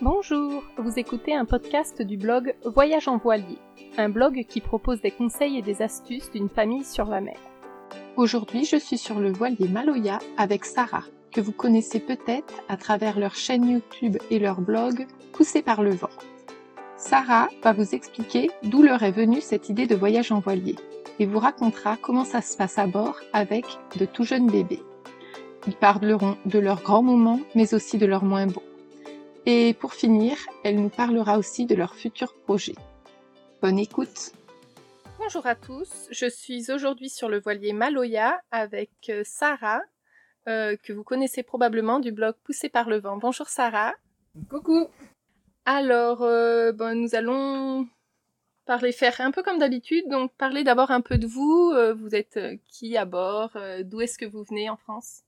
Bonjour, vous écoutez un podcast du blog Voyage en voilier, un blog qui propose des conseils et des astuces d'une famille sur la mer. Aujourd'hui, je suis sur le voilier Maloya avec Sarah, que vous connaissez peut-être à travers leur chaîne YouTube et leur blog Poussé par le vent. Sarah va vous expliquer d'où leur est venue cette idée de voyage en voilier et vous racontera comment ça se passe à bord avec de tout jeunes bébés. Ils parleront de leurs grands moments, mais aussi de leurs moins bons. Et pour finir, elle nous parlera aussi de leurs futurs projets. Bonne écoute Bonjour à tous, je suis aujourd'hui sur le voilier Maloya avec euh, Sarah, euh, que vous connaissez probablement du blog Poussé par le vent. Bonjour Sarah. Coucou. Alors, euh, bon, nous allons parler, faire un peu comme d'habitude, donc parler d'abord un peu de vous. vous êtes qui à bord? D'où est-ce que vous venez en France?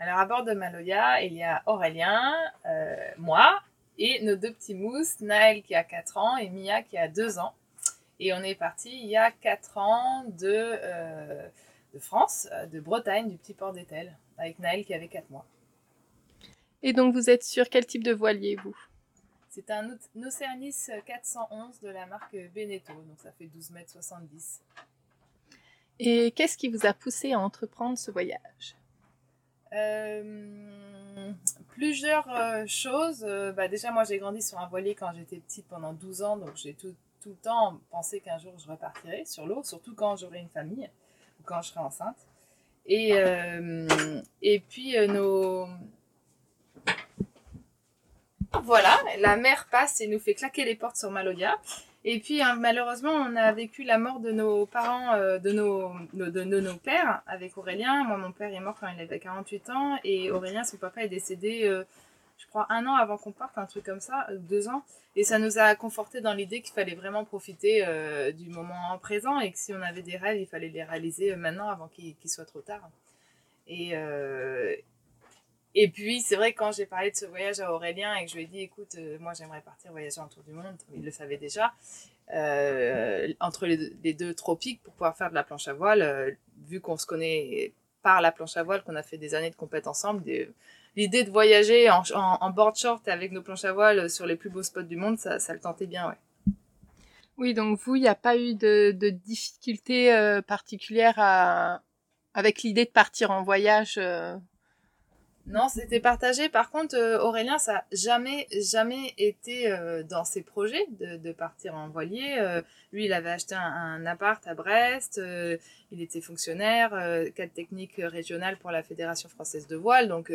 Alors à bord de Maloya, il y a Aurélien, euh, moi et nos deux petits mousses, Naël qui a 4 ans et Mia qui a 2 ans. Et on est parti il y a 4 ans de, euh, de France, de Bretagne, du petit port d'Etel, avec Naël qui avait 4 mois. Et donc vous êtes sur quel type de voilier vous? C'est un Oceanis 411 de la marque Beneteau, donc ça fait 12 mètres 70. Et qu'est-ce qui vous a poussé à entreprendre ce voyage? Euh, plusieurs euh, choses. Euh, bah, déjà, moi, j'ai grandi sur un voilier quand j'étais petite pendant 12 ans, donc j'ai tout, tout, le temps pensé qu'un jour je repartirais sur l'eau, surtout quand j'aurai une famille ou quand je serai enceinte. Et, et puis, nos. Voilà, la mer passe et nous fait claquer les portes sur Maloya. Et puis hein, malheureusement, on a vécu la mort de nos parents, euh, de, nos, de, nos pères avec Aurélien. Moi, mon père est mort quand il avait 48 ans et Aurélien, son papa, est décédé, euh, je crois, un an avant qu'on parte, un truc comme ça, euh, deux ans. Et ça nous a conforté dans l'idée qu'il fallait vraiment profiter du moment présent et que si on avait des rêves, il fallait les réaliser maintenant avant qu'il soit trop tard. Et, et puis, c'est vrai, quand j'ai parlé de ce voyage à Aurélien et que je lui ai dit, écoute, euh, moi j'aimerais partir voyager autour du monde, il le savait déjà, euh, entre les deux, tropiques pour pouvoir faire de la planche à voile, euh, vu qu'on se connaît par la planche à voile, qu'on a fait des années de compète ensemble, l'idée de voyager en, en, board short avec nos planches à voile sur les plus beaux spots du monde, ça, le tentait bien, ouais. Oui, donc vous, il n'y a pas eu de, difficultés particulières avec l'idée de partir en voyage non, c'était partagé. Par contre, euh, Aurélien, ça n'a jamais, jamais été euh, dans ses projets de, partir en voilier. Euh, lui, il avait acheté un, appart à Brest. il était fonctionnaire, cadre technique régional pour la Fédération française de voile. Donc,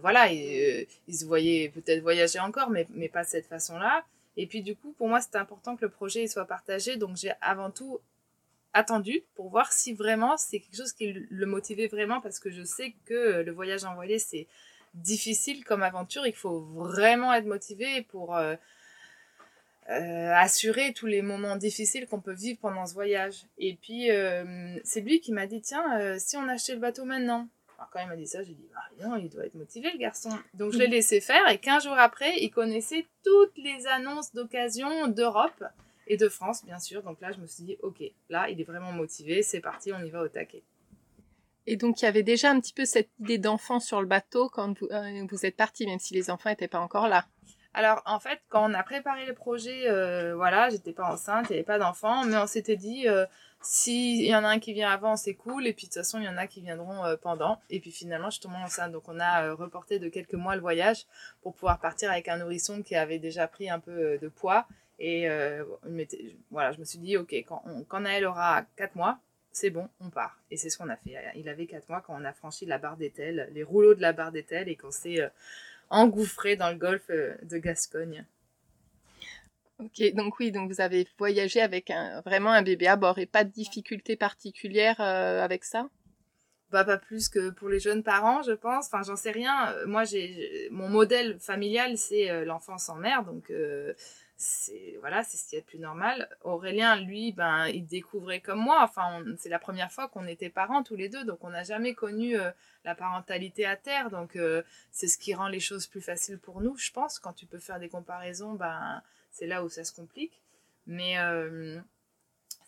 voilà, il, il, se voyait peut-être voyager encore, mais, mais pas de cette façon-là. Et puis, du coup, pour moi, c'était important que le projet soit partagé. Donc, j'ai avant tout attendu pour voir si vraiment c'est quelque chose qui le motivait vraiment parce que je sais que le voyage en voilier c'est difficile comme aventure, il faut vraiment être motivé pour euh, euh, assurer tous les moments difficiles qu'on peut vivre pendant ce voyage. Et puis euh, c'est lui qui m'a dit tiens si on achetait le bateau maintenant. Alors quand il m'a dit ça, j'ai dit bah non, il doit être motivé le garçon. Donc je l'ai laissé faire et 15 jours après, il connaissait toutes les annonces d'occasion d'Europe et de France, bien sûr. Donc là, je me suis dit, ok, là, il est vraiment motivé, c'est parti, on y va au taquet. Et donc, il y avait déjà un petit peu cette idée d'enfant sur le bateau quand vous, euh, vous êtes parti, même si les enfants n'étaient pas encore là. Alors, en fait, quand on a préparé le projet, euh, voilà, j'étais pas enceinte, il n'y avait pas d'enfants, mais on s'était dit, euh, s'il y en a un qui vient avant, c'est cool, et puis de toute façon, il y en a qui viendront euh, pendant. Et puis finalement, je suis tombée enceinte, donc on a reporté de quelques mois le voyage pour pouvoir partir avec un nourrisson qui avait déjà pris un peu de poids et euh, voilà, je me suis dit, ok, quand, on, quand Naël aura 4 mois, c'est bon, on part. Et c'est ce qu'on a fait. Il avait 4 mois quand on a franchi la barre d'Etel, les rouleaux de la barre d'Etel, et qu'on s'est euh, engouffré dans le golfe euh, de Gascogne. Ok, donc oui, donc vous avez voyagé avec un, vraiment un bébé à bord et pas de difficultés particulières avec ça? Bah, pas plus que pour les jeunes parents, je pense. Enfin, j'en sais rien. Moi, j'ai mon modèle familial, c'est l'enfance en mer, donc c'est voilà, c'est ce qui est le plus normal. Aurélien, lui, ben, il découvrait comme moi. Enfin, c'est la première fois qu'on était parents tous les deux, donc on n'a jamais connu euh, la parentalité à terre. Donc euh, c'est ce qui rend les choses plus faciles pour nous, je pense. Quand tu peux faire des comparaisons, ben c'est là où ça se complique. Mais euh,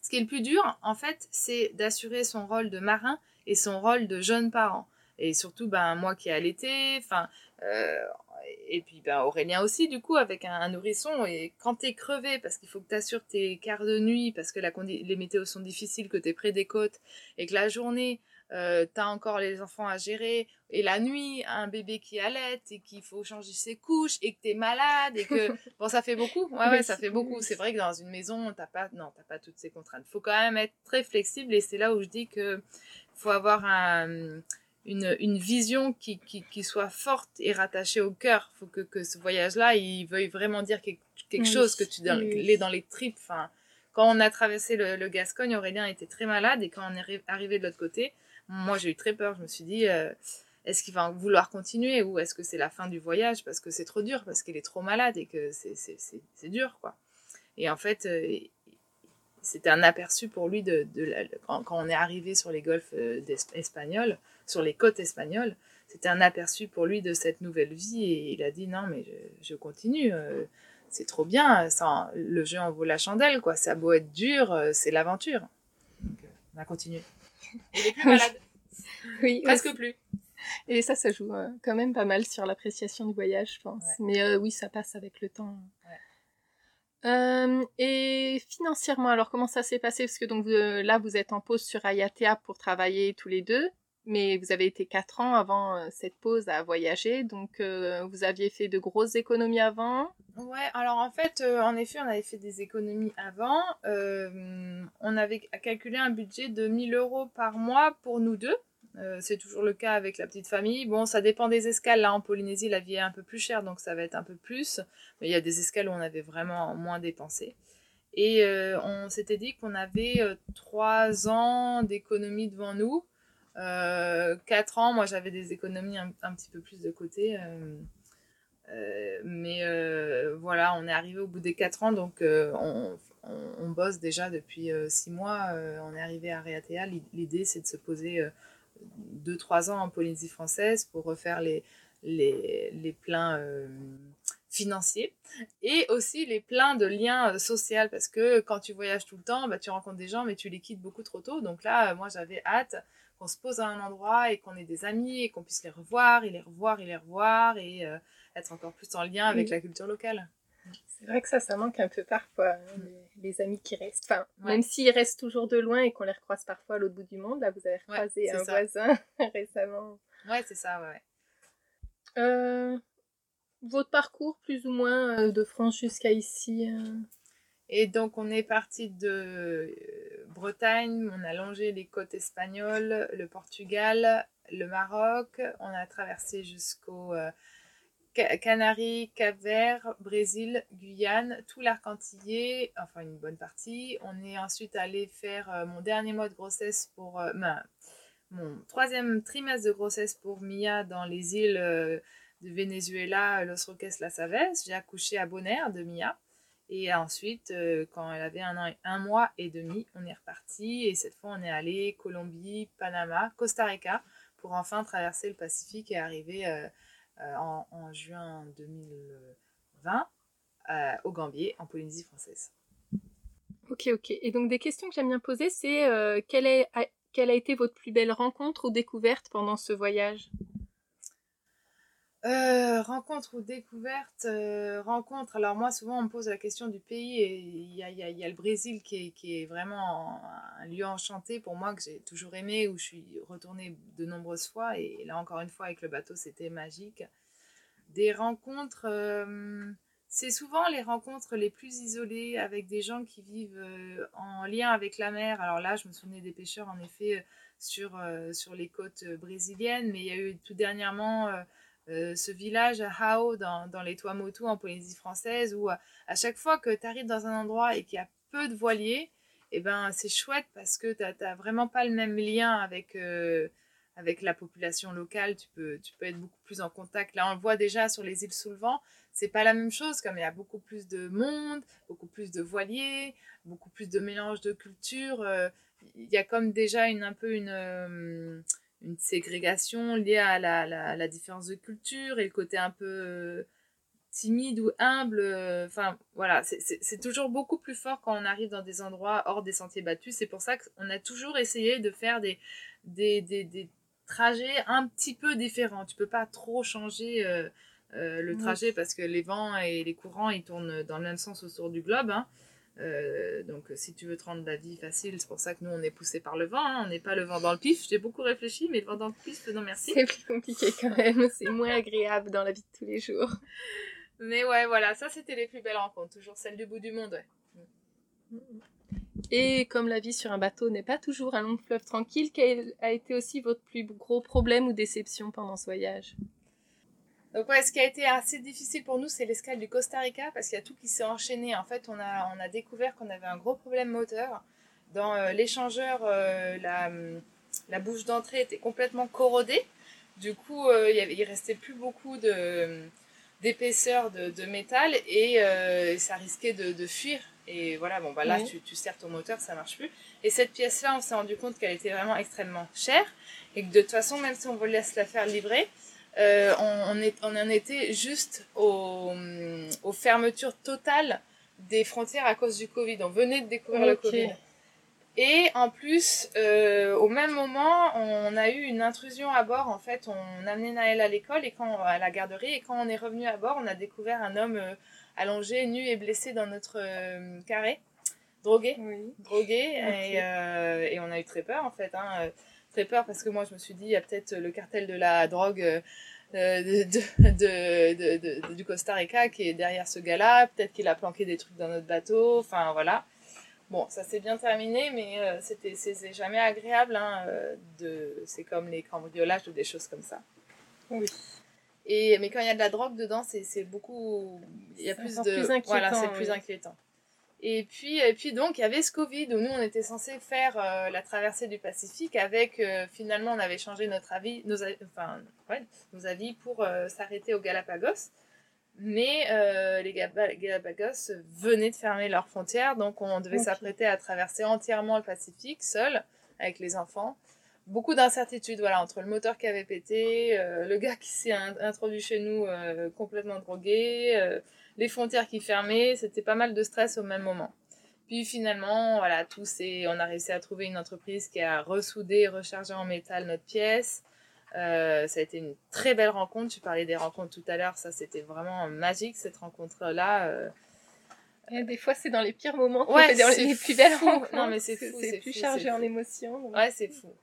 ce qui est le plus dur, en fait, c'est d'assurer son rôle de marin et son rôle de jeune parent. Et surtout, ben moi qui ai allaité, enfin et puis ben, Aurélien aussi, du coup, avec un, nourrisson. Et quand t'es crevé, parce qu'il faut que t'assures tes quarts de nuit, parce que la les météos sont difficiles, que t'es près des côtes, et que la journée, euh, t'as encore les enfants à gérer, et la nuit, un bébé qui allait, et qu'il faut changer ses couches, et que t'es malade, et que... bon, ça fait beaucoup. Ouais, ouais, ça fait beaucoup. C'est vrai que dans une maison, t'as pas... Non, t'as pas toutes ces contraintes. Faut quand même être très flexible, et c'est là où je dis que faut avoir un une, une vision qui, qui, qui, soit forte et rattachée au cœur. Il faut que, que ce voyage-là, il veuille vraiment dire quelque, quelque chose, que tu l'aies dans les tripes. Enfin, quand on a traversé le, le, Gascogne, Aurélien était très malade et quand on est arrivé de l'autre côté, moi j'ai eu très peur. Je me suis dit, euh, est-ce qu'il va vouloir continuer ou est-ce que c'est la fin du voyage parce que c'est trop dur, parce qu'il est trop malade et que c'est dur, quoi. Et en fait, euh, c'était un aperçu pour lui de, de, quand, quand, on est arrivé sur les golfs euh, espagnols sur les côtes espagnoles. C'était un aperçu pour lui de cette nouvelle vie et il a dit non mais je, continue, euh, c'est trop bien, ça, le jeu en vaut la chandelle quoi, ça a beau être dur, euh, c'est l'aventure. Donc euh, on a continué. Il est plus malade. oui, presque plus. Et ça, ça joue quand même pas mal sur l'appréciation du voyage, je pense. Mais oui, ça passe avec le temps. et financièrement, alors comment ça s'est passé? Parce que donc là, vous êtes en pause sur Ayatea pour travailler tous les deux mais vous avez été quatre ans avant euh, cette pause à voyager, donc euh, vous aviez fait de grosses économies avant Ouais, alors en fait, euh, en effet, on avait fait des économies avant. on avait calculé un budget de 1000 euros par mois pour nous deux. c'est toujours le cas avec la petite famille. Bon, ça dépend des escales. Là, en Polynésie, la vie est un peu plus chère, donc ça va être un peu plus. Mais il y a des escales où on avait vraiment moins dépensé. Et on s'était dit qu'on avait trois ans d'économies devant nous. Euh, 4 ans, moi j'avais des économies un, petit peu plus de côté. Euh, euh, mais euh, voilà, on est arrivé au bout des 4 ans, donc on, bosse déjà depuis 6 mois. on est arrivé à Réatea. L'idée c'est de se poser 2-3 ans en Polynésie française pour refaire les, les, les pleins financiers et aussi les pleins de liens sociaux parce que quand tu voyages tout le temps, bah, tu rencontres des gens mais tu les quittes beaucoup trop tôt. Donc là, moi j'avais hâte qu'on se pose à un endroit et qu'on ait des amis et qu'on puisse les revoir et les revoir et les revoir et euh, être encore plus en lien avec la culture locale. C'est vrai que ça, ça manque un peu parfois, hein, les, amis qui restent. Enfin, même s'ils restent toujours de loin et qu'on les recroise parfois à l'autre bout du monde, là, vous avez recroisé un voisin récemment. Ouais, c'est ça, ouais. Euh, votre parcours, plus ou moins, euh, de France jusqu'à ici Et donc, on est parti de Bretagne, on a longé les côtes espagnoles, le Portugal, le Maroc, on a traversé jusqu'au euh, Canaries, Cap-Vert, Brésil, Guyane, tout l'arc antillais, enfin une bonne partie. On est ensuite allé faire euh, mon dernier mois de grossesse pour euh, mon troisième trimestre de grossesse pour Mia dans les îles de Venezuela, Los Roques, La Savez. J'ai accouché à Bonaire de Mia. Et ensuite, euh, quand elle avait un an un mois et demi, on est reparti. Et cette fois, on est allé Colombie, Panama, Costa Rica pour enfin traverser le Pacifique et arriver euh, euh, en, juin 2020 au Gambier, en Polynésie française. Ok, ok. Et donc, des questions que j'aime bien poser, c'est quelle, est, quelle a été votre plus belle rencontre ou découverte pendant ce voyage? Euh, rencontre ou découverte euh, Rencontre. Alors moi, souvent, on me pose la question du pays et il y a, y, a, y a, le Brésil qui est, qui est vraiment un lieu enchanté pour moi que j'ai toujours aimé, où je suis retournée de nombreuses fois et là encore une fois avec le bateau, c'était magique. Des rencontres, euh, c'est souvent les rencontres les plus isolées avec des gens qui vivent en lien avec la mer. Alors là, je me souvenais des pêcheurs en effet sur, sur les côtes brésiliennes, mais il y a eu tout dernièrement euh, ce village Hao dans, dans les Tuamotu en Polynésie française où à, chaque fois que tu arrives dans un endroit et qu'il y a peu de voiliers, eh ben c'est chouette parce que tu n'as vraiment pas le même lien avec, euh, avec la population locale. Tu peux, tu peux être beaucoup plus en contact. Là, on le voit déjà sur les îles sous le vent. C'est pas la même chose, comme il y a beaucoup plus de monde, beaucoup plus de voiliers, beaucoup plus de mélange de cultures. Euh, il y a comme déjà une, un peu une une ségrégation liée à la, la, la, différence de culture et le côté un peu euh, timide ou humble. Euh, enfin, voilà, c'est toujours beaucoup plus fort quand on arrive dans des endroits hors des sentiers battus. C'est pour ça qu'on a toujours essayé de faire des, des, des, des, trajets un petit peu différents. Tu peux pas trop changer. Euh, euh, le Oui. trajet parce que les vents et les courants ils tournent dans le même sens autour du globe. hein. Euh, donc si tu veux te rendre la vie facile, c'est pour ça que nous on est poussé par le vent, hein. on n'est pas le vent dans le pif. J'ai beaucoup réfléchi, mais le vent dans le pif, non merci. C'est plus compliqué quand même, c'est moins agréable dans la vie de tous les jours. Mais ouais, voilà, ça c'était les plus belles rencontres, toujours celles du bout du monde. Ouais. Et comme la vie sur un bateau n'est pas toujours un long fleuve tranquille, quel a été aussi votre plus gros problème ou déception pendant ce voyage? Donc ouais, ce qui a été assez difficile pour nous, c'est l'escale du Costa Rica parce qu'il y a tout qui s'est enchaîné. En fait, on a, on a découvert qu'on avait un gros problème moteur. Dans euh, l'échangeur, euh, la, la bouche d'entrée était complètement corrodée. Du coup, euh, il, y avait, il restait plus beaucoup de d'épaisseur de, de métal et ça risquait de, de fuir. Et voilà, bon bah là, tu, tu serres ton moteur, ça marche plus. Et cette pièce-là, on s'est rendu compte qu'elle était vraiment extrêmement chère et que de toute façon, même si on vous laisse la faire livrer, euh, on, on, est, on en était juste au, aux fermetures totales des frontières à cause du Covid. On venait de découvrir le. Covid. Et en plus, euh, au même moment, on a eu une intrusion à bord. En fait, on amenait Naël à l'école et quand à la garderie et quand on est revenu à bord, on a découvert un homme euh, allongé, nu et blessé dans notre euh, carré, drogué Oui. drogué et, euh, et on a eu très peur en fait hein, euh, très peur parce que moi je me suis dit il y a peut-être le cartel de la drogue euh, de, de, de, du Costa Rica qui est derrière ce gars-là. Peut-être qu'il a planqué des trucs dans notre bateau. Enfin voilà. Bon ça s'est bien terminé mais euh, c'était c'est jamais agréable hein, euh, de c'est comme les cambriolages ou des choses comme ça. Oui. et mais quand il y a de la drogue dedans c'est beaucoup il y a plus de plus voilà c'est plus inquiétant et puis, et puis donc, il y avait ce Covid où nous, on était censé faire euh, la traversée du Pacifique avec, euh, finalement, on avait changé notre avis, nos, avis- enfin, ouais, nos avis pour euh, s'arrêter aux Galapagos. Mais les Galapagos venaient de fermer leurs frontières, donc on devait s'apprêter à traverser entièrement le Pacifique, seul, avec les enfants. Beaucoup d'incertitudes, voilà, entre le moteur qui avait pété, le gars qui s'est in- introduit chez nous complètement drogué, les frontières qui fermaient, c'était pas mal de stress au même moment. Puis finalement, voilà, tout s'est- on a réussi à trouver une entreprise qui a ressoudé et rechargé en métal notre pièce. Euh, ça a été une très belle rencontre. Tu parlais des rencontres tout à l'heure, ça c'était vraiment magique cette rencontre-là. euh. Et des fois, c'est dans les pires moments qu'on Ouais, fait dans c'est les plus belles rencontres. Non, mais c'est parce que fou, C'est c'est plus fou, chargé c'est en émotions. donc- Ouais, c'est fou.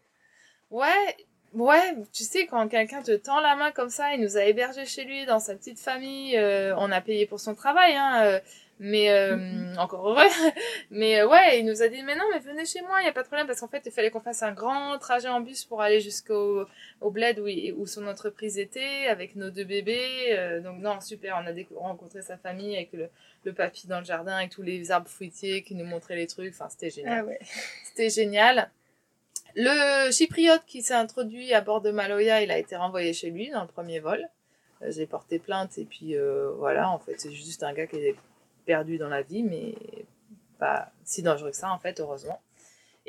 Ouais, ouais, tu sais, quand quelqu'un te tend la main comme ça, il nous a hébergés chez lui, dans sa petite famille, euh, on a payé pour son travail, hein, euh, mais euh, Mhm. encore heureux. mais euh, ouais, il nous a dit, mais non, mais venez chez moi, il n'y a pas de problème, parce qu'en fait, il fallait qu'on fasse un grand trajet en bus pour aller jusqu'au au bled où, il- où son entreprise était, avec nos deux bébés. euh, donc non, super, on a rencontré sa famille avec le, le papy dans le jardin, avec tous les arbres fruitiers qui nous montraient les trucs, enfin, c'était génial. Ah ouais. C'était génial. Le chypriote qui s'est introduit à bord de Maloya, il a été renvoyé chez lui dans le premier vol. Euh, J'ai porté plainte et puis euh, voilà, en fait, c'est juste un gars qui est perdu dans la vie, mais pas si dangereux que ça, en fait, heureusement.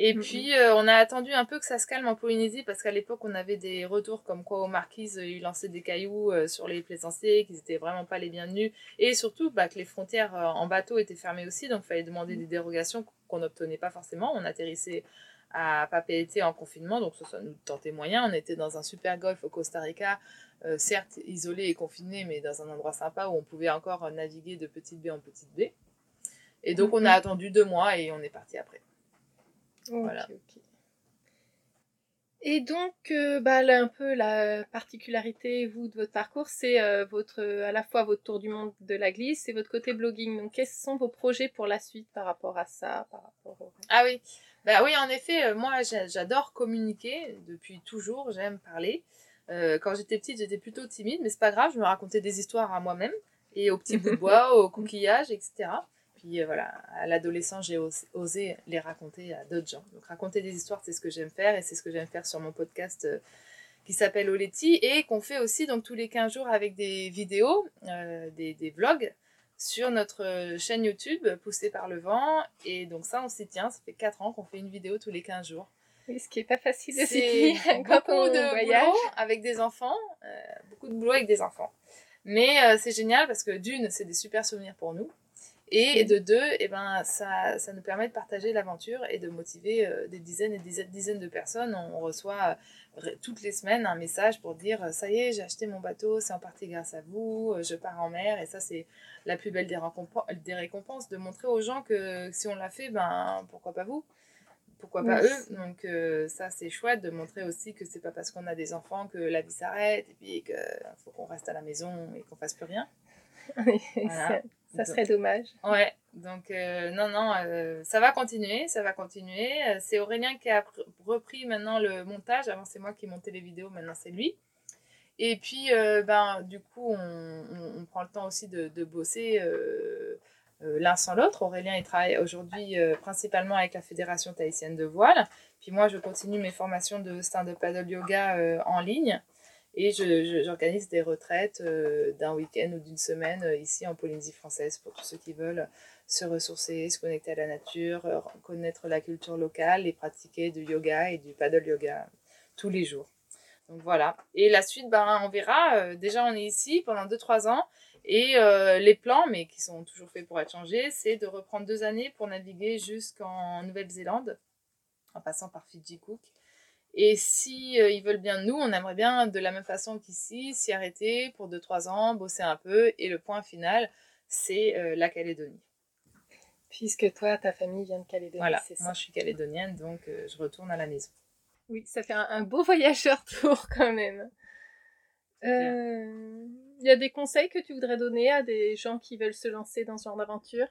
Et puis, euh, on a attendu un peu que ça se calme en Polynésie parce qu'à l'époque, on avait des retours comme quoi aux marquises, euh, ils lançaient des cailloux euh, sur les plaisanciers, qu'ils étaient vraiment pas les bienvenus. Et surtout, bah, que les frontières en bateau étaient fermées aussi, donc il fallait demander des dérogations qu'on n'obtenait pas forcément. On atterrissait à Papeete en confinement, donc ça, ça nous tentait moyen. On était dans un super golf au Costa Rica, euh, certes isolé et confiné, mais dans un endroit sympa où on pouvait encore naviguer de petite baie en petite baie. Et donc, on a Mhm. attendu deux mois et on est parti après. Voilà. Et donc, euh, bah, là, un peu la particularité, vous, de votre parcours, c'est euh, votre, à la fois votre tour du monde de la glisse et votre côté blogging. Donc, quels sont vos projets pour la suite par rapport à ça par rapport au... Ah oui, bah oui, en effet, euh, moi j'a- j'adore communiquer depuis toujours, j'aime parler. Euh, quand j'étais petite, j'étais plutôt timide, mais c'est pas grave, je me racontais des histoires à moi-même et aux petits bouts de bois, aux coquillages, etc. Puis euh, voilà, à l'adolescence, j'ai os- osé les raconter à d'autres gens. Donc raconter des histoires, c'est ce que j'aime faire et c'est ce que j'aime faire sur mon podcast euh, qui s'appelle Oleti et qu'on fait aussi donc tous les 15 jours avec des vidéos, des, des vlogs sur notre euh, chaîne YouTube poussée par le vent et donc ça on s'y tient, ça fait 4 ans qu'on fait une vidéo tous les 15 jours. Ce qui est pas facile de s'y C'est tenir quand beaucoup on de voyage. boulot avec des enfants, euh, beaucoup de boulot avec des enfants. Mais euh, c'est génial parce que d'une, c'est des super souvenirs pour nous. Et de deux, eh ben, ça, ça nous permet de partager l'aventure et de motiver euh, des dizaines et des dizaines de personnes. On reçoit euh, toutes les semaines un message pour dire ça y est, j'ai acheté mon bateau, c'est en partie grâce à vous, je pars en mer. Et ça, c'est la plus belle des, des récompenses, de montrer aux gens que si on l'a fait, ben pourquoi pas vous? Pourquoi pas eux? Donc euh, ça c'est chouette de montrer aussi que c'est pas parce qu'on a des enfants que la vie s'arrête et puis qu'il faut qu'on reste à la maison et qu'on fasse plus rien ça, serait dommage ouais donc euh, non non euh, ça va continuer ça va continuer c'est Aurélien qui a repris maintenant le montage avant c'est moi qui montais les vidéos maintenant c'est lui et puis ben du coup on, on, prend le temps aussi de, de bosser euh, l'un sans l'autre. Aurélien, il travaille aujourd'hui euh, principalement avec la Fédération tahitienne de voile. Puis moi, je continue mes formations de stand-up paddle yoga euh, en ligne. Et j'organise des retraites d'un week-end ou d'une semaine ici en Polynésie française pour tous ceux qui veulent se ressourcer, se connecter à la nature, connaître la culture locale et pratiquer du yoga et du paddle yoga tous les jours. Donc voilà. Et la suite, ben, on verra. déjà, on est ici pendant 2-3 ans. Et euh, les plans, mais qui sont toujours faits pour être changés, c'est de reprendre deux années pour naviguer jusqu'en Nouvelle-Zélande, en passant par Fiji Cook. Et si euh, ils veulent bien nous, on aimerait bien de la même façon qu'ici s'y arrêter pour deux trois ans, bosser un peu. Et le point final, c'est euh, la Calédonie. Puisque toi, ta famille vient de Calédonie. Voilà, moi je suis calédonienne, donc je retourne à la maison. Oui, ça fait un, un beau voyageur tour quand même. Euh, il y a des conseils que tu voudrais donner à des gens qui veulent se lancer dans ce genre d'aventure?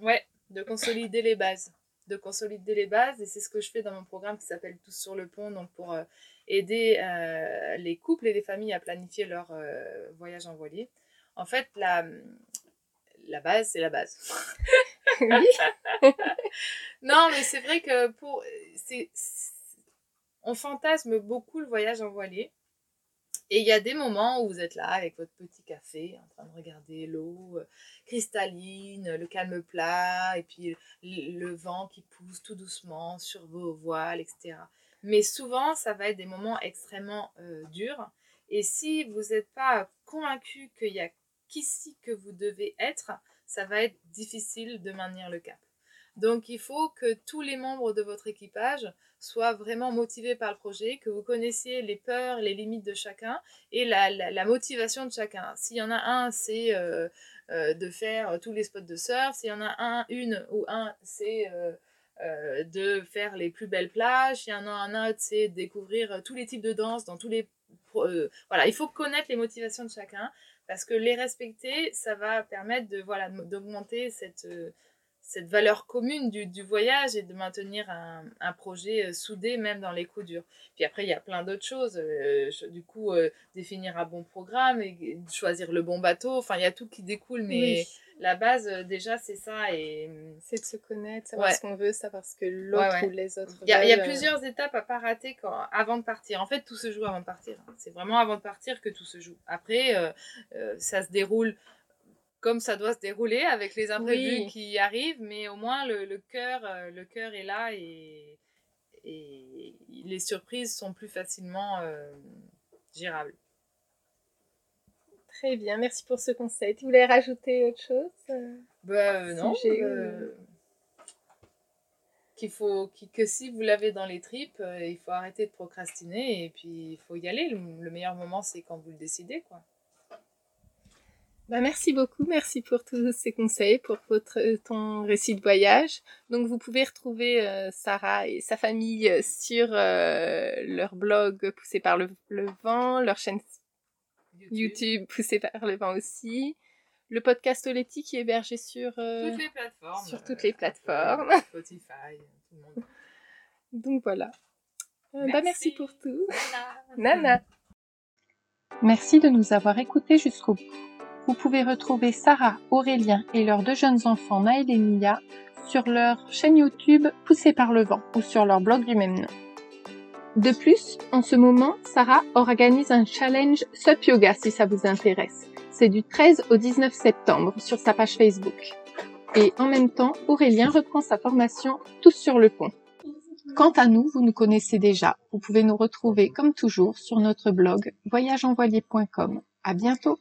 Ouais, de consolider les bases. De consolider les bases, et c'est ce que je fais dans mon programme qui s'appelle Tous sur le pont, donc pour euh, aider euh, les couples et les familles à planifier leur voyage en voilier. En fait, la, la base, c'est la base. oui. non, mais c'est vrai que pour. On fantasme beaucoup le voyage en voilier. Et il y a des moments où vous êtes là avec votre petit café, en train de regarder l'eau euh, cristalline, le calme plat, et puis le, vent qui pousse tout doucement sur vos voiles, etc. Mais souvent, ça va être des moments extrêmement euh, durs. Et si vous n'êtes pas convaincu qu'il y a qu'ici que vous devez être, ça va être difficile de maintenir le cap. Donc il faut que tous les membres de votre équipage soient vraiment motivés par le projet, que vous connaissiez les peurs, les limites de chacun et la, motivation de chacun. S'il y en a un, c'est euh, euh, de faire tous les spots de surf. S'il y en a un, une ou un, c'est euh, de faire les plus belles plages. S'il y en a un autre, c'est découvrir tous les types de danse dans tous les... voilà, il faut connaître les motivations de chacun parce que les respecter, ça va permettre de voilà d'augmenter cette cette valeur commune du, du, voyage et de maintenir un, un, projet euh, soudé même dans les coups durs. Puis après, il y a plein d'autres choses. Euh, du coup, euh, définir un bon programme et choisir le bon bateau. Enfin, il y a tout qui découle, mais la base, déjà, c'est ça. Et... Hum, c'est de se connaître, savoir ce qu'on veut, savoir ce que l'autre ou les autres Il y, a, y a plusieurs étapes à pas rater quand, avant de partir. En fait, tout se joue avant de partir. C'est vraiment avant de partir que tout se joue. Après, ça se déroule comme ça doit se dérouler avec les imprévus qui arrivent, mais au moins le, le cœur euh, le cœur est là et, et les surprises sont plus facilement euh, gérables. Très bien, merci pour ce conseil. Tu voulais rajouter autre chose euh, bah, Non. Qu'il faut, que si vous l'avez dans les tripes, il faut arrêter de procrastiner et puis il faut y aller. Le, le meilleur moment, c'est quand vous le décidez, quoi. Bah, merci beaucoup, merci pour tous ces conseils, pour votre ton récit de voyage. Donc vous pouvez retrouver euh, Sarah et sa famille euh, sur euh, leur blog Poussé par le, vent, leur chaîne YouTube. Poussé par le vent aussi, le podcast Oletti qui est hébergé sur toutes les plateformes, sur toutes les plateformes, Spotify, tout le monde. Donc voilà. Merci. Bah, merci pour tout. Nana. Nana. Merci de nous avoir écoutés jusqu'au bout. Vous pouvez retrouver Sarah, Aurélien et leurs deux jeunes enfants Naël et Mia sur leur chaîne YouTube Poussée par le vent ou sur leur blog du même nom. De plus, en ce moment, Sarah organise un challenge Sup Yoga si ça vous intéresse. C'est du 13 au 19 septembre sur sa page Facebook. Et en même temps, Aurélien reprend sa formation Tous sur le pont. Quant à nous, vous nous connaissez déjà. Vous pouvez nous retrouver comme toujours sur notre blog voyageenvoilier.com. À bientôt!